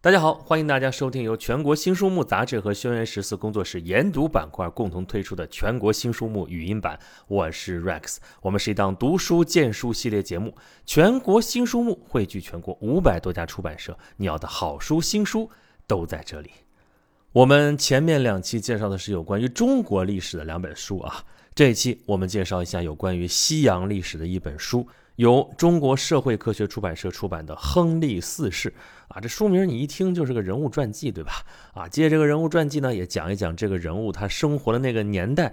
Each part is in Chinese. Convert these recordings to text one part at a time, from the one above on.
大家好，欢迎大家收听由全国新书目杂志和轩辕十四工作室研读板块共同推出的全国新书目语音版。我是 Rex，我们是一档读书荐书系列节目。全国新书目汇聚全国五百多家出版社，你要的好书新书都在这里。我们前面两期介绍的是有关于中国历史的两本书啊，这一期我们介绍一下有关于西洋历史的一本书。由中国社会科学出版社出版的《亨利四世》啊，这书名你一听就是个人物传记，对吧？啊，借这个人物传记呢，也讲一讲这个人物他生活的那个年代，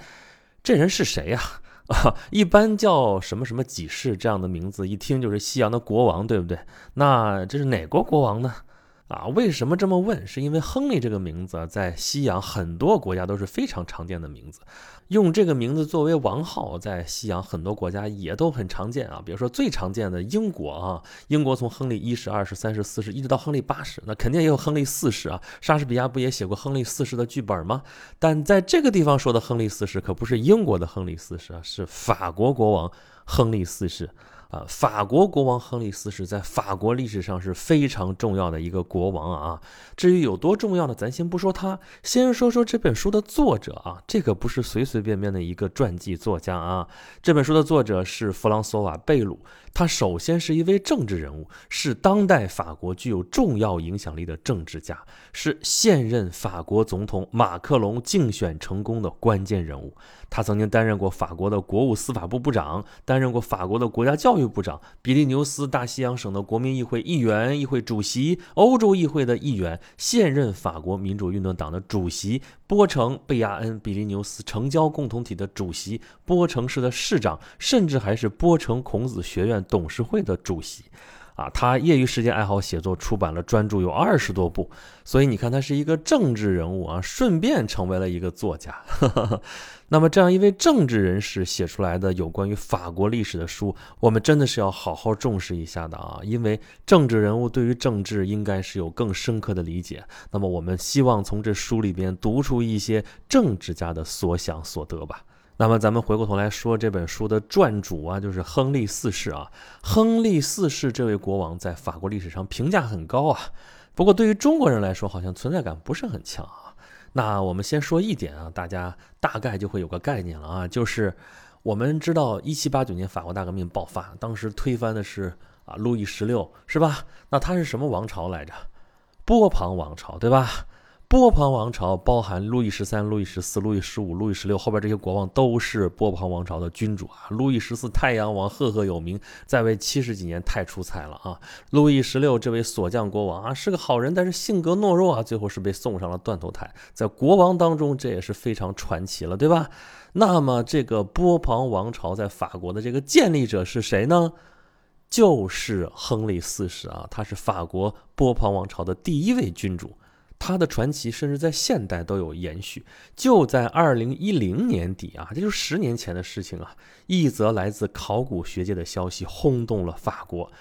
这人是谁呀？啊，一般叫什么什么几世这样的名字，一听就是西洋的国王，对不对？那这是哪国国王呢？啊，为什么这么问？是因为亨利这个名字在西洋很多国家都是非常常见的名字，用这个名字作为王号，在西洋很多国家也都很常见啊。比如说最常见的英国啊，英国从亨利一世、二世、三世、四世，一直到亨利八世，那肯定也有亨利四世啊。莎士比亚不也写过亨利四世的剧本吗？但在这个地方说的亨利四世，可不是英国的亨利四世啊，是法国国王亨利四世。法国国王亨利四世在法国历史上是非常重要的一个国王啊。至于有多重要呢，咱先不说他，先说说这本书的作者啊。这可不是随随便便的一个传记作家啊。这本书的作者是弗朗索瓦·贝鲁。他首先是一位政治人物，是当代法国具有重要影响力的政治家，是现任法国总统马克龙竞选成功的关键人物。他曾经担任过法国的国务司法部部长，担任过法国的国家教育部长，比利牛斯大西洋省的国民议会议员、议会主席，欧洲议会的议员，现任法国民主运动党的主席，波城、贝亚恩、比利牛斯城郊共同体的主席，波城市的市长，甚至还是波城孔子学院。董事会的主席，啊，他业余时间爱好写作，出版了专著有二十多部，所以你看他是一个政治人物啊，顺便成为了一个作家。那么这样一位政治人士写出来的有关于法国历史的书，我们真的是要好好重视一下的啊，因为政治人物对于政治应该是有更深刻的理解。那么我们希望从这书里边读出一些政治家的所想所得吧。那么咱们回过头来说这本书的撰主啊，就是亨利四世啊。亨利四世这位国王在法国历史上评价很高啊，不过对于中国人来说，好像存在感不是很强啊。那我们先说一点啊，大家大概就会有个概念了啊，就是我们知道一七八九年法国大革命爆发，当时推翻的是啊路易十六，是吧？那他是什么王朝来着？波旁王朝，对吧？波旁王朝包含路易十三、路易十四、路易十五、路易十六，后边这些国王都是波旁王朝的君主啊。路易十四太阳王赫赫有名，在位七十几年太出彩了啊。路易十六这位锁匠国王啊是个好人，但是性格懦弱啊，最后是被送上了断头台。在国王当中，这也是非常传奇了，对吧？那么这个波旁王朝在法国的这个建立者是谁呢？就是亨利四世啊，他是法国波旁王朝的第一位君主。他的传奇甚至在现代都有延续。就在二零一零年底啊，这就十年前的事情啊，一则来自考古学界的消息轰动了法国。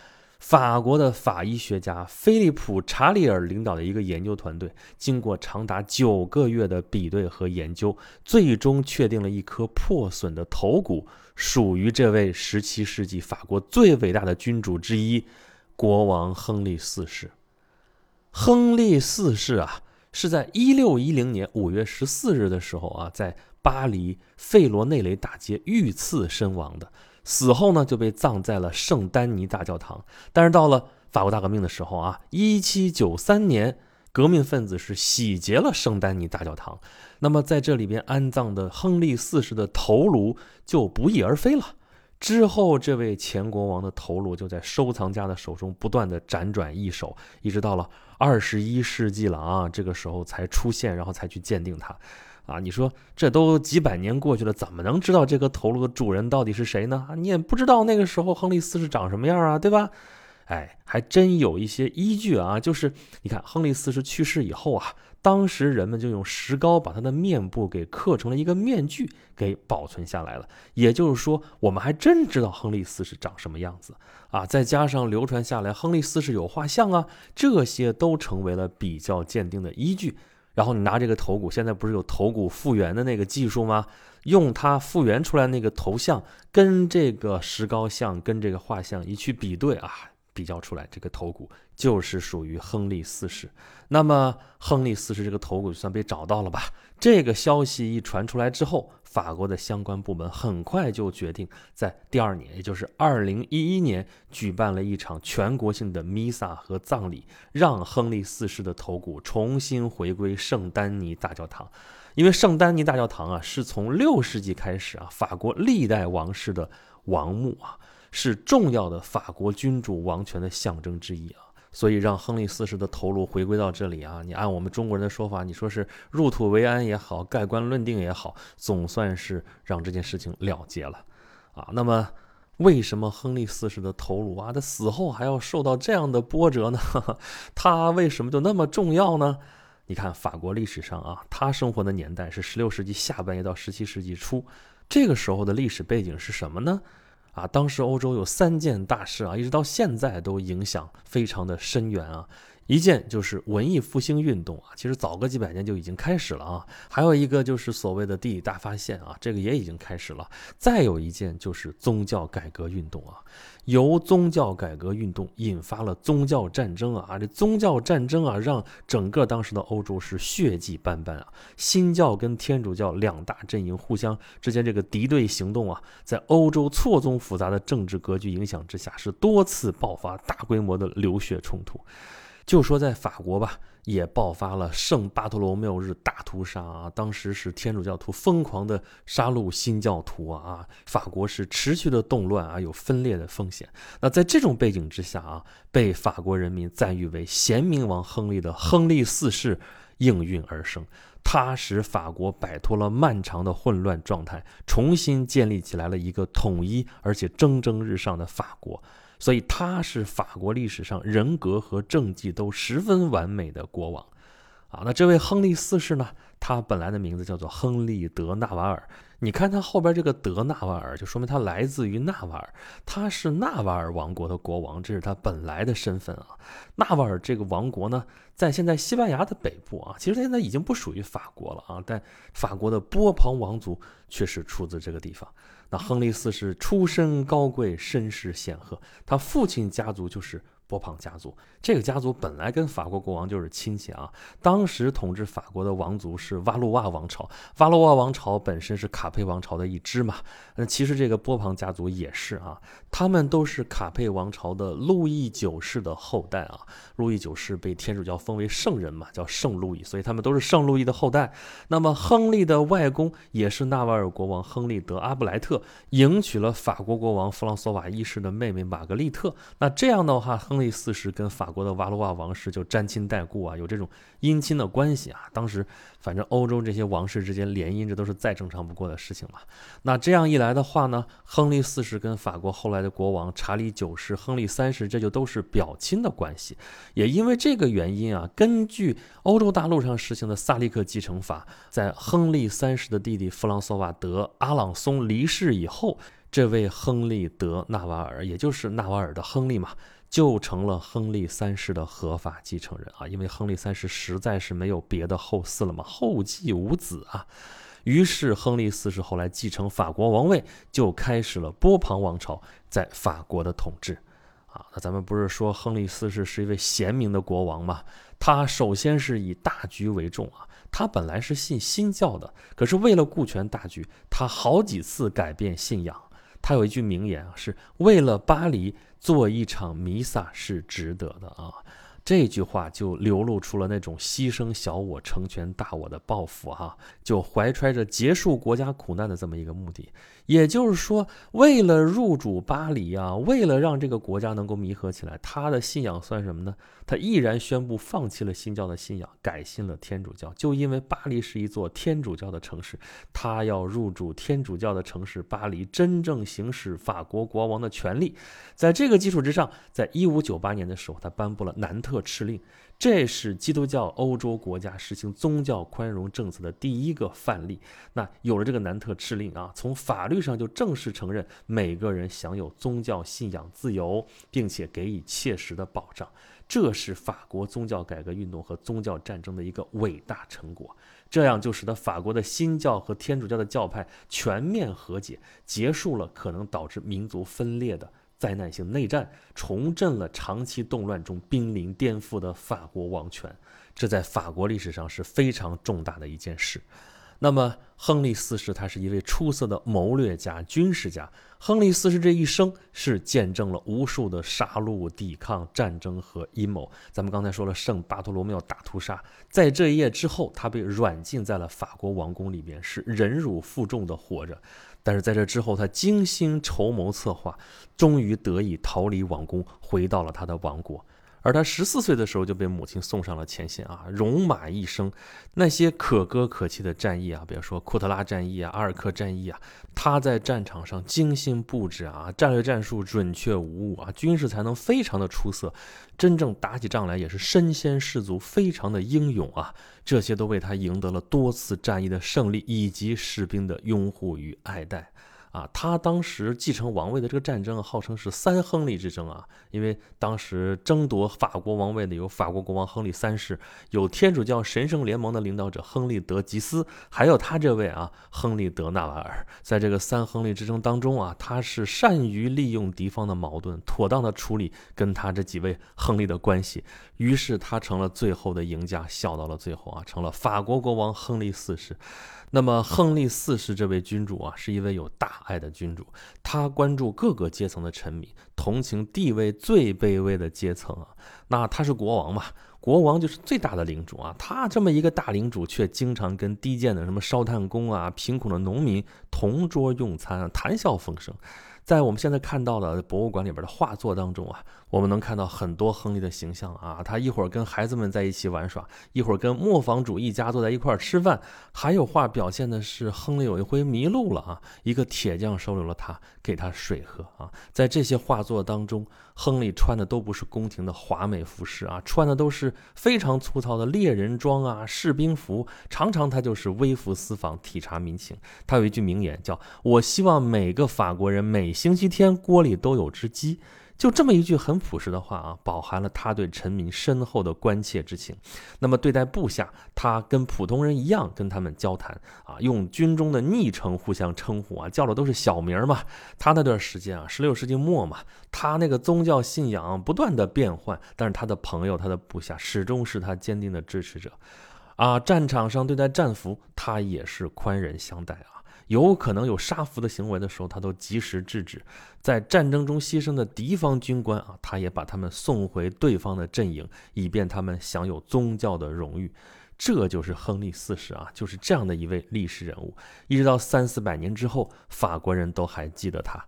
法国的法医学家菲利普·查理尔领导的一个研究团队，经过长达九个月的比对和研究，最终确定了一颗破损的头骨属于这位十七世纪法国最伟大的君主之一——国王亨利四世。亨利四世啊，是在一六一零年五月十四日的时候啊，在巴黎费罗内雷大街遇刺身亡的。死后呢，就被葬在了圣丹尼大教堂。但是到了法国大革命的时候啊，一七九三年，革命分子是洗劫了圣丹尼大教堂。那么在这里边安葬的亨利四世的头颅就不翼而飞了。之后，这位前国王的头颅就在收藏家的手中不断的辗转易手，一直到了二十一世纪了啊，这个时候才出现，然后才去鉴定它，啊，你说这都几百年过去了，怎么能知道这个头颅的主人到底是谁呢？你也不知道那个时候亨利四世长什么样啊，对吧？哎，还真有一些依据啊，就是你看亨利四世去世以后啊。当时人们就用石膏把他的面部给刻成了一个面具，给保存下来了。也就是说，我们还真知道亨利四世长什么样子啊！再加上流传下来，亨利四世有画像啊，这些都成为了比较鉴定的依据。然后你拿这个头骨，现在不是有头骨复原的那个技术吗？用它复原出来那个头像，跟这个石膏像、跟这个画像一去比对啊，比较出来，这个头骨就是属于亨利四世。那么，亨利四世这个头骨就算被找到了吧？这个消息一传出来之后，法国的相关部门很快就决定在第二年，也就是二零一一年，举办了一场全国性的弥撒和葬礼，让亨利四世的头骨重新回归圣丹尼大教堂。因为圣丹尼大教堂啊，是从六世纪开始啊，法国历代王室的王墓啊。是重要的法国君主王权的象征之一啊，所以让亨利四世的头颅回归到这里啊，你按我们中国人的说法，你说是入土为安也好，盖棺论定也好，总算是让这件事情了结了啊。那么，为什么亨利四世的头颅啊，他死后还要受到这样的波折呢？他为什么就那么重要呢？你看法国历史上啊，他生活的年代是十六世纪下半叶到十七世纪初，这个时候的历史背景是什么呢？啊，当时欧洲有三件大事啊，一直到现在都影响非常的深远啊。一件就是文艺复兴运动啊，其实早个几百年就已经开始了啊。还有一个就是所谓的地理大发现啊，这个也已经开始了。再有一件就是宗教改革运动啊，由宗教改革运动引发了宗教战争啊，这宗教战争啊，让整个当时的欧洲是血迹斑斑啊。新教跟天主教两大阵营互相之间这个敌对行动啊，在欧洲错综复杂的政治格局影响之下，是多次爆发大规模的流血冲突。就说在法国吧，也爆发了圣巴托罗缪日大屠杀啊！当时是天主教徒疯狂的杀戮新教徒啊！啊，法国是持续的动乱啊，有分裂的风险。那在这种背景之下啊，被法国人民赞誉为贤明王亨利的亨利四世应运而生，他使法国摆脱了漫长的混乱状态，重新建立起来了一个统一而且蒸蒸日上的法国。所以他是法国历史上人格和政绩都十分完美的国王，啊，那这位亨利四世呢？他本来的名字叫做亨利德纳瓦尔。你看他后边这个德纳瓦尔，就说明他来自于纳瓦尔，他是纳瓦尔王国的国王，这是他本来的身份啊。纳瓦尔这个王国呢，在现在西班牙的北部啊，其实现在已经不属于法国了啊，但法国的波旁王族却是出自这个地方。那亨利四世出身高贵，身世显赫，他父亲家族就是。波旁家族这个家族本来跟法国国王就是亲戚啊。当时统治法国的王族是瓦鲁瓦王朝，瓦鲁瓦王朝本身是卡佩王朝的一支嘛。那其实这个波旁家族也是啊，他们都是卡佩王朝的路易九世的后代啊。路易九世被天主教封为圣人嘛，叫圣路易，所以他们都是圣路易的后代。那么亨利的外公也是纳瓦尔国王亨利德阿布莱特，迎娶了法国国王弗朗索瓦一世的妹妹玛格丽特。那这样的话，亨亨利四世跟法国的瓦鲁瓦王室就沾亲带故啊，有这种姻亲的关系啊。当时反正欧洲这些王室之间联姻，这都是再正常不过的事情嘛。那这样一来的话呢，亨利四世跟法国后来的国王查理九世、亨利三世，这就都是表亲的关系。也因为这个原因啊，根据欧洲大陆上实行的萨利克继承法，在亨利三世的弟弟弗朗索瓦德阿朗松离世以后，这位亨利德纳瓦尔，也就是纳瓦尔的亨利嘛。就成了亨利三世的合法继承人啊，因为亨利三世实在是没有别的后嗣了嘛，后继无子啊。于是亨利四世后来继承法国王位，就开始了波旁王朝在法国的统治啊。那咱们不是说亨利四世是一位贤明的国王吗？他首先是以大局为重啊，他本来是信新教的，可是为了顾全大局，他好几次改变信仰。他有一句名言啊，是为了巴黎做一场弥撒是值得的啊。这句话就流露出了那种牺牲小我成全大我的抱负哈，就怀揣着结束国家苦难的这么一个目的。也就是说，为了入主巴黎啊，为了让这个国家能够弥合起来，他的信仰算什么呢？他毅然宣布放弃了新教的信仰，改信了天主教。就因为巴黎是一座天主教的城市，他要入主天主教的城市巴黎，真正行使法国国王的权利。在这个基础之上，在一五九八年的时候，他颁布了南特特敕令。这是基督教欧洲国家实行宗教宽容政策的第一个范例。那有了这个南特敕令啊，从法律上就正式承认每个人享有宗教信仰自由，并且给予切实的保障。这是法国宗教改革运动和宗教战争的一个伟大成果。这样就使得法国的新教和天主教的教派全面和解，结束了可能导致民族分裂的。灾难性内战，重振了长期动乱中濒临颠覆的法国王权。这在法国历史上是非常重大的一件事。那么，亨利四世他是一位出色的谋略家、军事家。亨利四世这一生是见证了无数的杀戮、抵抗、战争和阴谋。咱们刚才说了圣巴托罗缪大屠杀，在这一夜之后，他被软禁在了法国王宫里面，是忍辱负重的活着。但是在这之后，他精心筹谋策划，终于得以逃离王宫，回到了他的王国。而他十四岁的时候就被母亲送上了前线啊，戎马一生，那些可歌可泣的战役啊，比如说库特拉战役啊、阿尔克战役啊，他在战场上精心布置啊，战略战术准确无误啊，军事才能非常的出色，真正打起仗来也是身先士卒，非常的英勇啊，这些都为他赢得了多次战役的胜利以及士兵的拥护与爱戴。啊，他当时继承王位的这个战争，号称是三亨利之争啊，因为当时争夺法国王位的有法国国王亨利三世，有天主教神圣联盟的领导者亨利德吉斯，还有他这位啊，亨利德纳瓦尔。在这个三亨利之争当中啊，他是善于利用敌方的矛盾，妥当的处理跟他这几位亨利的关系，于是他成了最后的赢家，笑到了最后啊，成了法国国王亨利四世。那么，亨利四世这位君主啊，是一位有大爱的君主。他关注各个阶层的臣民，同情地位最卑微的阶层啊。那他是国王嘛？国王就是最大的领主啊。他这么一个大领主，却经常跟低贱的什么烧炭工啊、贫苦的农民同桌用餐，谈笑风生。在我们现在看到的博物馆里边的画作当中啊，我们能看到很多亨利的形象啊。他一会儿跟孩子们在一起玩耍，一会儿跟磨坊主一家坐在一块儿吃饭。还有画表现的是亨利有一回迷路了啊，一个铁匠收留了他，给他水喝啊。在这些画作当中，亨利穿的都不是宫廷的华美服饰啊，穿的都是非常粗糙的猎人装啊、士兵服。常常他就是微服私访，体察民情。他有一句名言，叫我希望每个法国人每星期天锅里都有只鸡，就这么一句很朴实的话啊，饱含了他对臣民深厚的关切之情。那么对待部下，他跟普通人一样跟他们交谈啊，用军中的昵称互相称呼啊，叫的都是小名嘛。他那段时间啊，十六世纪末嘛，他那个宗教信仰不断的变换，但是他的朋友、他的部下始终是他坚定的支持者啊。战场上对待战俘，他也是宽仁相待啊。有可能有杀俘的行为的时候，他都及时制止。在战争中牺牲的敌方军官啊，他也把他们送回对方的阵营，以便他们享有宗教的荣誉。这就是亨利四世啊，就是这样的一位历史人物。一直到三四百年之后，法国人都还记得他。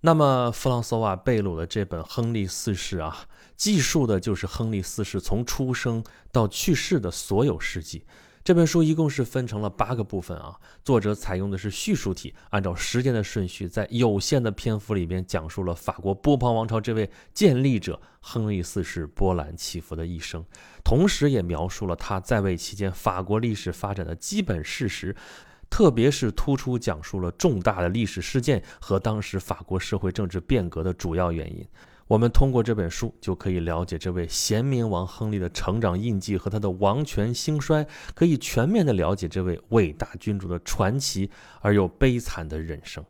那么，弗朗索瓦·贝鲁的这本《亨利四世》啊，记述的就是亨利四世从出生到去世的所有事迹。这本书一共是分成了八个部分啊，作者采用的是叙述体，按照时间的顺序，在有限的篇幅里边讲述了法国波旁王朝这位建立者亨利四世波澜起伏的一生，同时也描述了他在位期间法国历史发展的基本事实，特别是突出讲述了重大的历史事件和当时法国社会政治变革的主要原因。我们通过这本书就可以了解这位贤明王亨利的成长印记和他的王权兴衰，可以全面的了解这位伟大君主的传奇而又悲惨的人生。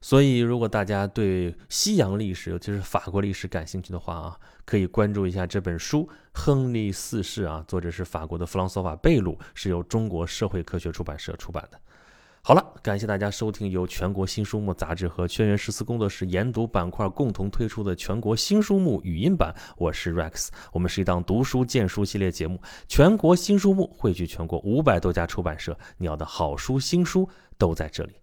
所以，如果大家对西洋历史，尤其是法国历史感兴趣的话啊，可以关注一下这本书《亨利四世》啊，作者是法国的弗朗索瓦·贝鲁，是由中国社会科学出版社出版的。好了，感谢大家收听由全国新书目杂志和轩辕十四工作室研读板块共同推出的全国新书目语音版。我是 Rex，我们是一档读书荐书系列节目。全国新书目汇聚全国五百多家出版社，你要的好书新书都在这里。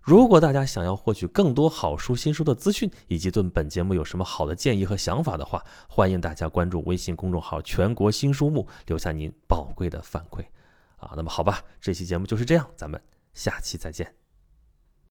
如果大家想要获取更多好书新书的资讯，以及对本节目有什么好的建议和想法的话，欢迎大家关注微信公众号“全国新书目”，留下您宝贵的反馈。啊，那么好吧，这期节目就是这样，咱们。下期再见。